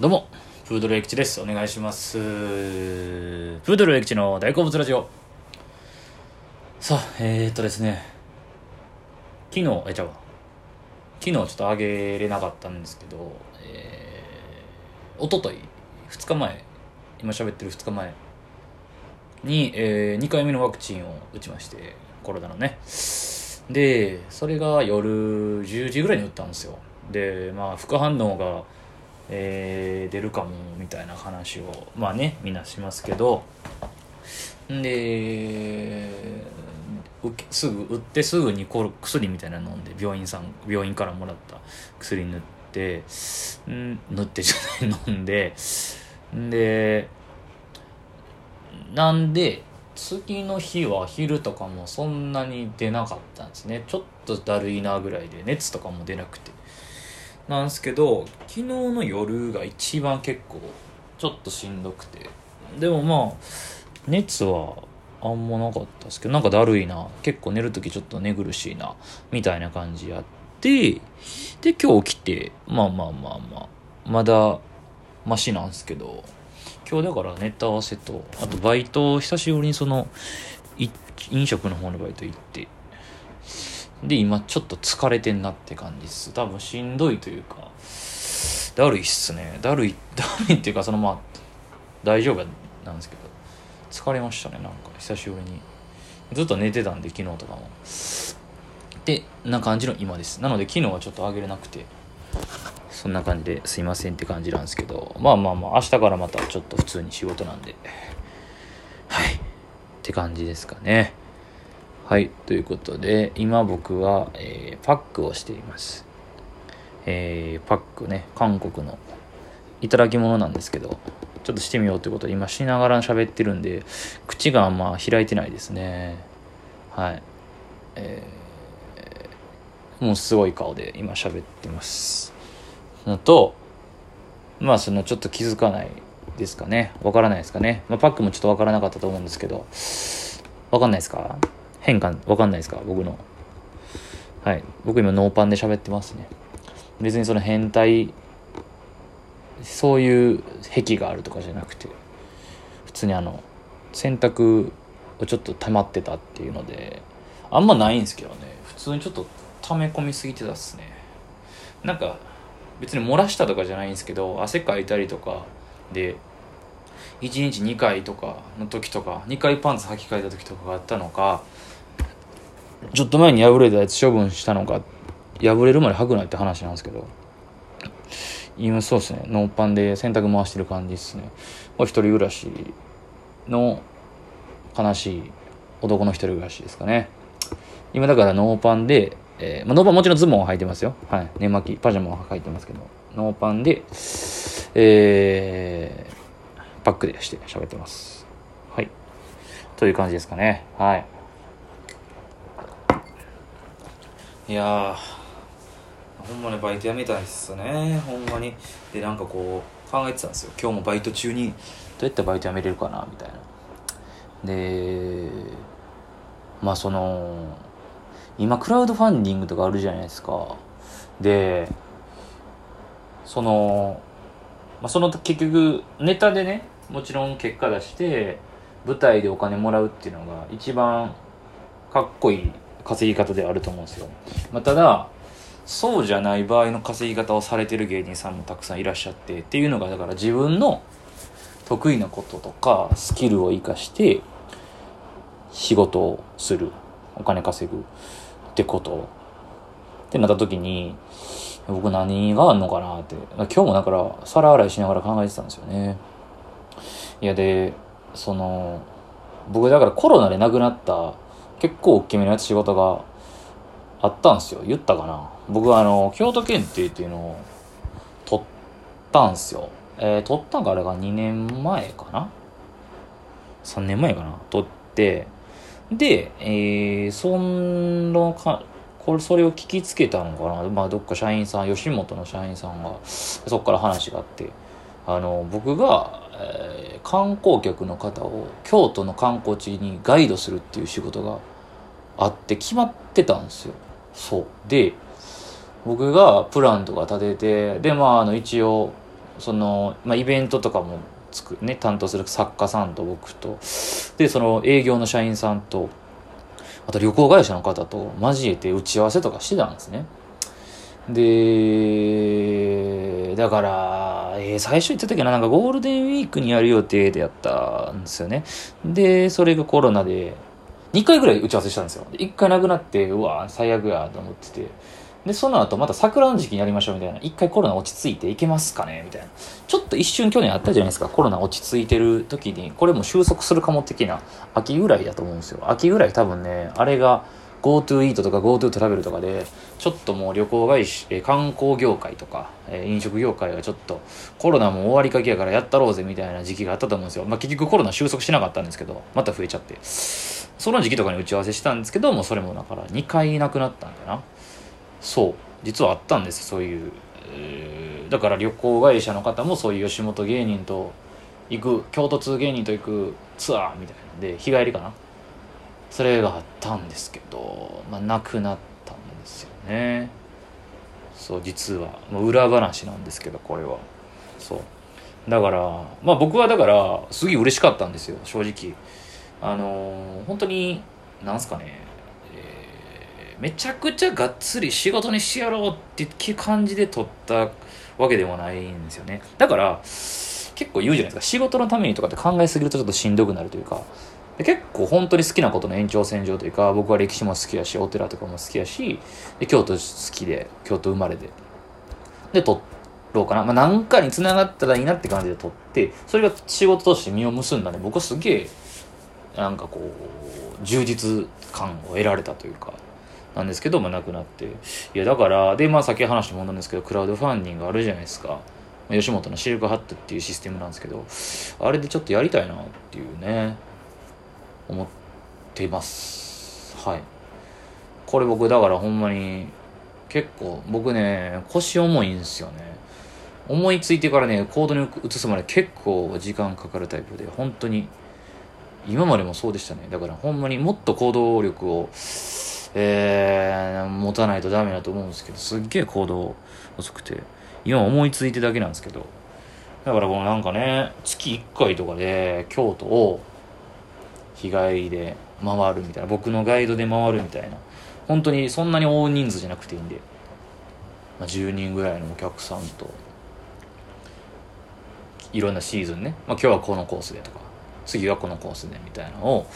どうも、プードルエキチです。お願いします。プードルエキチの大好物ラジオ。さあ、えー、っとですね、昨日、え、ちゃうわ。昨日ちょっとあげれなかったんですけど、えー、おととい、2日前、今喋ってる2日前に、えー、2回目のワクチンを打ちまして、コロナのね。で、それが夜10時ぐらいに打ったんですよ。で、まあ、副反応が、えー出るかもみたいな話をまあねみんなしますけどですぐ打ってすぐに薬みたいなの飲んで病院さん病院からもらった薬塗って塗ってじゃない飲んでんでなんで次の日は昼とかもそんなに出なかったんですね。ちょっとだるいなぐらいで熱とかも出なくて。なんですけど昨日の夜が一番結構ちょっとしんどくて。でもまあ熱はあんまなかったですけどなんかだるいな。結構寝る時ちょっと寝苦しいな。みたいな感じやってで今日起きてまあまあまあまあまだマシなんですけど。今日だからネタ合わせとあとバイト久しぶりにその飲食の方のバイト行ってで今ちょっと疲れてんなって感じです。多分しんどいというか。だるいっすね。だるい だるいっていうかそのまあ大丈夫なんですけど。疲れましたねなんか。久しぶりに。ずっと寝てたんで昨日とかも。でな感じの今です。なので昨日はちょっと上げれなくて。そんな感じですいませんって感じなんですけど。まあまあまあ明日からまたちょっと普通に仕事なんで。はい。って感じですかね。はいということで今僕は、えーパックをしています。えーパックね韓国のいただき物なんですけどちょっとしてみようということで今しながら喋ってるんで口があんま開いてないですね。はい。えーもうすごい顔で今喋ってます。のとまあそのちょっと気づかないですかね。わからないですかね、まあ、パックもちょっとわからなかったと思うんですけどわかんないですか？変化わかんないですか？僕の。はい。僕今ノーパンで喋ってますね。別にその変態そういう癖があるとかじゃなくて普通にあの洗濯をちょっと溜まってたっていうのであんまないんですけどね。普通にちょっと溜め込みすぎてたっすね。なんか別に漏らしたとかじゃないんですけど汗かいたりとかで1日2回とかの時とか2回パンツ履き替えた時とかがあったのかちょっと前に破れたやつ処分したのか破れるまで履くないって話なんですけど。今そうですね。ノーパンで洗濯回してる感じですね。これ一人暮らしの悲しい男の一人暮らしですかね。今だからノーパンで、えーまあ、ノーパンもちろんズボンは履いてますよ。はい。寝巻きパジャマは履いてますけど。ノーパンでえー、パックでして喋ってます。はい。という感じですかね。はい。いやほんまにバイト辞めたいっすね。ほんまに。でなんかこう考えてたんですよ。今日もバイト中にどうやってバイト辞めれるかなみたいな。でまあその今クラウドファンディングとかあるじゃないですか。でその、まあ、その結局ネタでねもちろん結果出して舞台でお金もらうっていうのが一番かっこいい稼ぎ方であると思うんですよ、まあ、ただそうじゃない場合の稼ぎ方をされてる芸人さんもたくさんいらっしゃってっていうのがだから自分の得意なこととかスキルを生かして仕事をする。お金稼ぐってこと。ってなった時に僕何があんのかなって。今日もだから皿洗いしながら考えてたんですよね。いやでその僕だからコロナで亡くなった結構大きめのやつ仕事があったんですよ。言ったかな？僕はあの京都検定っていうのを取ったんですよ。えー、取ったんがあれが2年前かな？3年前かな？取ってで、えー、そのかこれそれを聞きつけたのかな、まあ、どっか社員さん吉本の社員さんがそこから話があって。あの僕が、えー観光客の方を京都の観光地にガイドするっていう仕事があって決まってたんですよ。そう。で僕がプランとか立ててでまああの一応その、まあ、イベントとかもつく、ね、担当する作家さんと僕と。でその営業の社員さんとあと旅行会社の方と交えて打ち合わせとかしてたんですね。でだから、えー、最初言ったけどなんかゴールデンウィークにやる予定でやったんですよね。でそれがコロナで2回ぐらい打ち合わせしたんですよ1回なくなってうわ最悪やと思っててで、その後また桜の時期にやりましょうみたいな。一回コロナ落ち着いていけますかね？みたいな。ちょっと一瞬去年あったじゃないですか。コロナ落ち着いてる時に、これも収束するかも的な、秋ぐらいだと思うんですよ。秋ぐらい多分ね、あれが GoTo イートとか GoTo トラベルとかで、ちょっともう旅行会社、観光業界とか、え飲食業界がちょっとコロナも終わりかけやからやったろうぜみたいな時期があったと思うんですよ。まあ結局コロナ収束しなかったんですけど、また増えちゃって。その時期とかに打ち合わせしたんですけどもう、それもだから2回いなくなったんだな。そう。実はあったんですそういう、えー、だから旅行会社の方もそういう吉本芸人と行く京都通芸人と行くツアーみたいなんで日帰りかなそれがあったんですけどまあなくなったんですよね。そう実は。もう裏話なんですけどこれは。そう。だからまあ僕はだからすげえ嬉しかったんですよ正直。あのー、本当になんすかね。えめちゃくちゃがっつり仕事にしてやろうって感じで撮ったわけでもないんですよね。だから結構言うじゃないですか。仕事のためにとかって考えすぎるとちょっとしんどくなるというか。で結構本当に好きなことの延長線上というか僕は歴史も好きやしお寺とかも好きやしで京都好きで京都生まれでで撮ろうかな、まあ、何かにつながったらいいなって感じで撮ってそれが仕事として実を結んだんで僕はすげえなんかこう充実感を得られたというかなんですけど、まあ、なくなって。いや、だから、で、まあ、先話してもんなんですけど、クラウドファンディングあるじゃないですか。吉本のシルクハットっていうシステムなんですけど、あれでちょっとやりたいなっていうね、思ってます。はい。これ僕、だからほんまに、結構、僕ね、腰重いんですよね。思いついてからね、コードに移すまで結構時間かかるタイプで、本当に、今までもそうでしたね。だからほんまにもっと行動力を、えー、持たないとダメだと思うんですけど、すっげえ行動遅くて、今思いついてだけなんですけど、だからこのなんかね、月1回とかで京都を日帰りで回るみたいな、僕のガイドで回るみたいな、本当にそんなに大人数じゃなくていいんで、まあ、10人ぐらいのお客さんと、いろんなシーズンね、まあ、今日はこのコースでとか、次はこのコースでみたいなのを、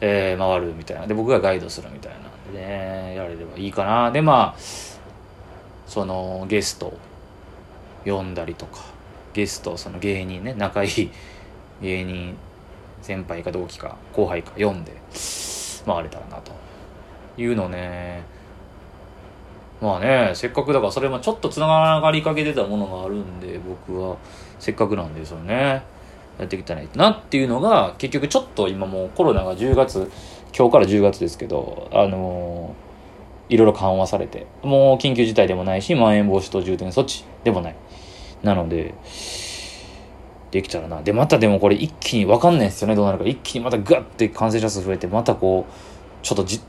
えー、回るみたいな。で、僕がガイドするみたいなんで。ねやれればいいかなでまあそのゲスト呼んだりとかゲストその芸人ね仲いい芸人先輩か同期か後輩か読んで回れたらなというのねまあねせっかくだからそれもちょっとつながりかけてたものがあるんで僕はせっかくなんでそれねやっていきたいなっていうのが結局ちょっと今もうコロナが10月今日から10月ですけど、あのー、いろいろ緩和されて、もう緊急事態でもないし、まん延防止等重点措置でもない。なので、できたらな。で、またでもこれ一気に分かんないですよね、どうなるか。一気にまたガッて感染者数増えて、またこう、ちょっとじ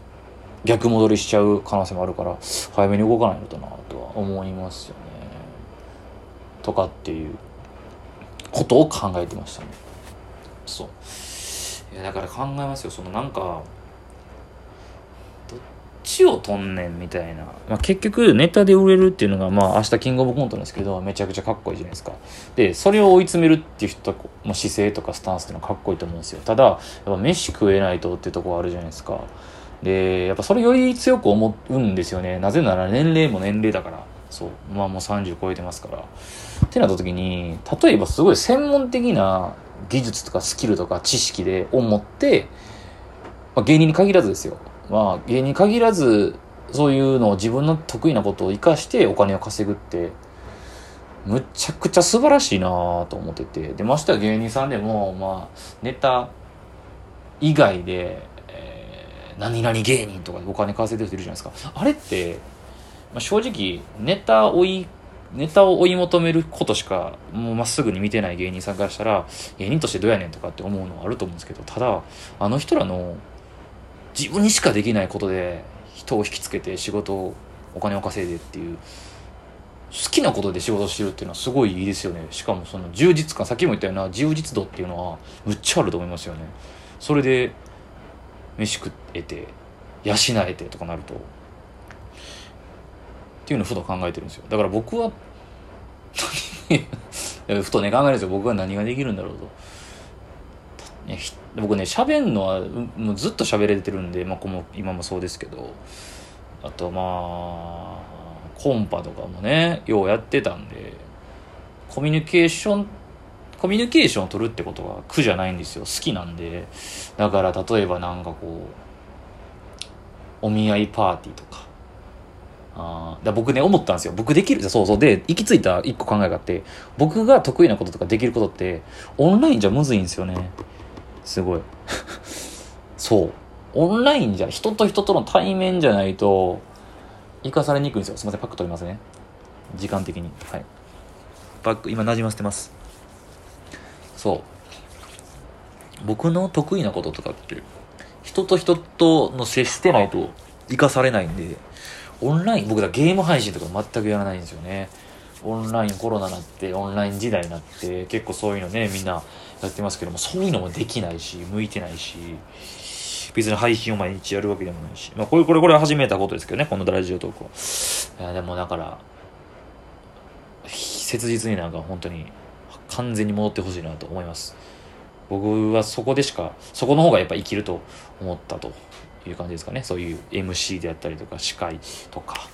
逆戻りしちゃう可能性もあるから、早めに動かないのとな、とは思いますよね。とかっていうことを考えてましたね。そう。いやだから考えますよそのなんかちをとんねんみたいな、まあ、結局ネタで売れるっていうのがまあ明日キングオブコントなんですけどめちゃくちゃかっこいいじゃないですか。でそれを追い詰めるっていう人の姿勢とかスタンスっていうのはかっこいいと思うんですよ。ただやっぱ飯食えないとっていうとこあるじゃないですか。でやっぱそれより強く思うんですよね。なぜなら年齢も年齢だから。そう。まあもう30超えてますから。ってなった時に例えばすごい専門的な技術とかスキルとか知識で思って、まあ、芸人に限らずですよ。まあ芸人限らずそういうのを自分の得意なことを活かしてお金を稼ぐって、むちゃくちゃ素晴らしいなと思ってて。で、ましては芸人さんでも、まあ、ネタ以外で、えー、何々芸人とかでお金稼いでる人いるじゃないですか。あれって、まあ、正直、ネタ追いネタを追い求めることしかもうまっすぐに見てない芸人さんからしたら芸人としてどうやねんとかって思うのはあると思うんですけどただあの人らの自分にしかできないことで人を引きつけて仕事をお金を稼いでっていう好きなことで仕事してるっていうのはすごいいいですよね。しかもその充実感さっきも言ったような充実度っていうのはむっちゃあると思いますよね。それで飯食えて養えてとかなるとっていうのをふと考えてるんですよ。だから僕は ふとね考えるんですよ。僕は何ができるんだろうと。僕ね喋んのはもうずっと喋れてるんで、まあ、この今もそうですけど。あとまあコンパとかもねようやってたんでコミュニケーションコミュニケーションを取るってことは苦じゃないんですよ。好きなんで。だから例えばなんかこうお見合いパーティーとか。あだ僕ね思ったんですよ。僕できるそうそう。で行き着いた一個考えがあって僕が得意なこととかできることってオンラインじゃむずいんですよね。すごい。そう。オンラインじゃ人と人との対面じゃないと生かされにくいんですよ。すいませんパック取りますね。時間的に。はい。パック今なじませてます。そう。僕の得意なこととかって人と人との接してないと生かされないんでオンライン僕らゲーム配信とか全くやらないんですよね。オンラインコロナになってオンライン時代になって結構そういうのねみんなやってますけどもそういうのもできないし向いてないし別に配信を毎日やるわけでもないし、まあ、これこれこれ始めたことですけどねこのラジオトークは。いやでもだから切実になんか本当に完全に戻ってほしいなと思います。僕はそこでしかそこの方がやっぱ生きると思ったという感じですかね。そういう MC であったりとか司会とか、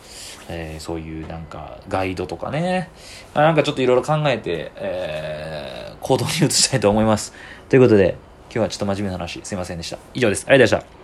えー、そういうなんかガイドとかね。あなんかちょっといろいろ考えて、えー、行動に移したいと思います。ということで今日はちょっと真面目な話すいませんでした。以上です。ありがとうございました。